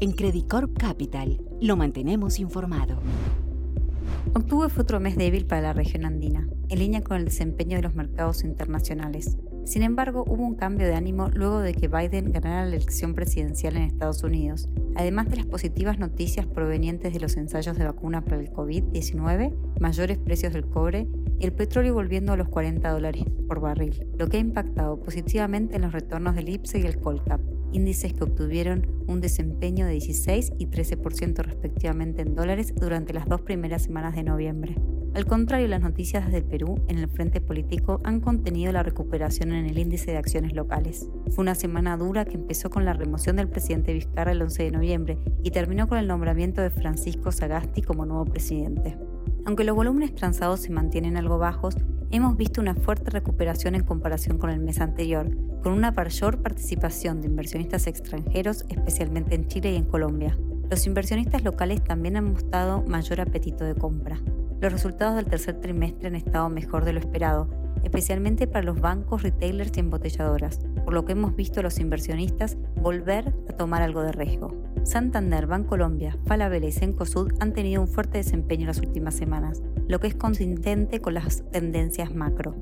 En Credit Corp Capital lo mantenemos informado. Octubre fue otro mes débil para la región andina, en línea con el desempeño de los mercados internacionales. Sin embargo, hubo un cambio de ánimo luego de que Biden ganara la elección presidencial en Estados Unidos, además de las positivas noticias provenientes de los ensayos de vacuna para el COVID-19, mayores precios del cobre y el petróleo volviendo a los 40 dólares por barril, lo que ha impactado positivamente en los retornos del IPSE y el Colcap, índices que obtuvieron un desempeño de 16 y 13% respectivamente en dólares durante las dos primeras semanas de noviembre. Al contrario, las noticias desde Perú en el frente político han contenido la recuperación en el índice de acciones locales. Fue una semana dura que empezó con la remoción del presidente Vizcarra el 11 de noviembre y terminó con el nombramiento de Francisco Sagasti como nuevo presidente. Aunque los volúmenes transados se mantienen algo bajos, hemos visto una fuerte recuperación en comparación con el mes anterior, con una mayor participación de inversionistas extranjeros, especialmente en Chile y en Colombia. Los inversionistas locales también han mostrado mayor apetito de compra. Los resultados del tercer trimestre han estado mejor de lo esperado, especialmente para los bancos, retailers y embotelladoras, por lo que hemos visto a los inversionistas volver a tomar algo de riesgo. Santander, Bancolombia, Falabella y Cencosud han tenido un fuerte desempeño en las últimas semanas, lo que es consistente con las tendencias macro.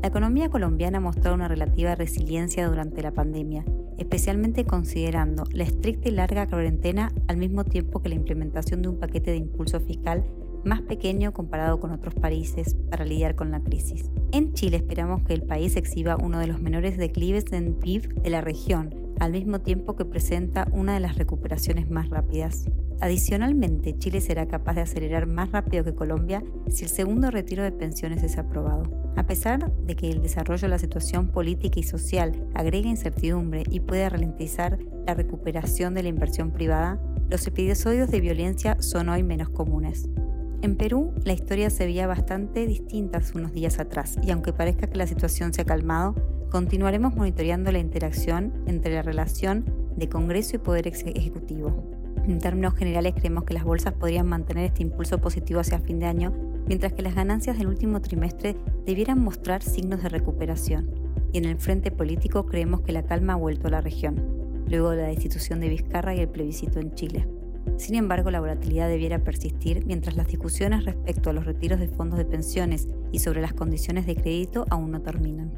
La economía colombiana ha mostrado una relativa resiliencia durante la pandemia, especialmente considerando la estricta y larga cuarentena al mismo tiempo que la implementación de un paquete de impulso fiscal más pequeño comparado con otros países para lidiar con la crisis. En Chile esperamos que el país exhiba uno de los menores declives en PIB de la región, al mismo tiempo que presenta una de las recuperaciones más rápidas. Adicionalmente, Chile será capaz de acelerar más rápido que Colombia si el segundo retiro de pensiones es aprobado. A pesar de que el desarrollo de la situación política y social agrega incertidumbre y puede ralentizar la recuperación de la inversión privada, los episodios de violencia son hoy menos comunes. En Perú, la historia se veía bastante distinta hace unos días atrás, y aunque parezca que la situación se ha calmado, continuaremos monitoreando la interacción entre la relación de Congreso y Poder Ejecutivo. En términos generales, creemos que las bolsas podrían mantener este impulso positivo hacia fin de año, mientras que las ganancias del último trimestre debieran mostrar signos de recuperación. Y en el frente político creemos que la calma ha vuelto a la región, luego de la destitución de Vizcarra y el plebiscito en Chile. Sin embargo, la volatilidad debiera persistir mientras las discusiones respecto a los retiros de fondos de pensiones y sobre las condiciones de crédito aún no terminan.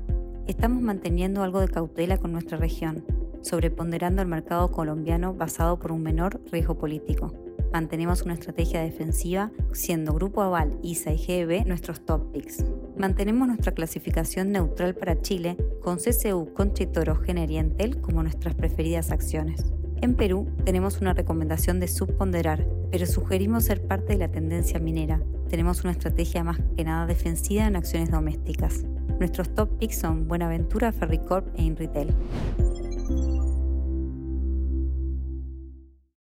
Estamos manteniendo algo de cautela con nuestra región, sobreponderando el mercado colombiano basado por un menor riesgo político. Mantenemos una estrategia defensiva, siendo Grupo Aval, ISA y GEB nuestros top picks. Mantenemos nuestra clasificación neutral para Chile, con CCU, Conchitoro, Gener y Entel como nuestras preferidas acciones. En Perú tenemos una recomendación de subponderar, pero sugerimos ser parte de la tendencia minera. Tenemos una estrategia más que nada defensiva en acciones domésticas. Nuestros top picks son Buenaventura, Ferricorp e InRetail.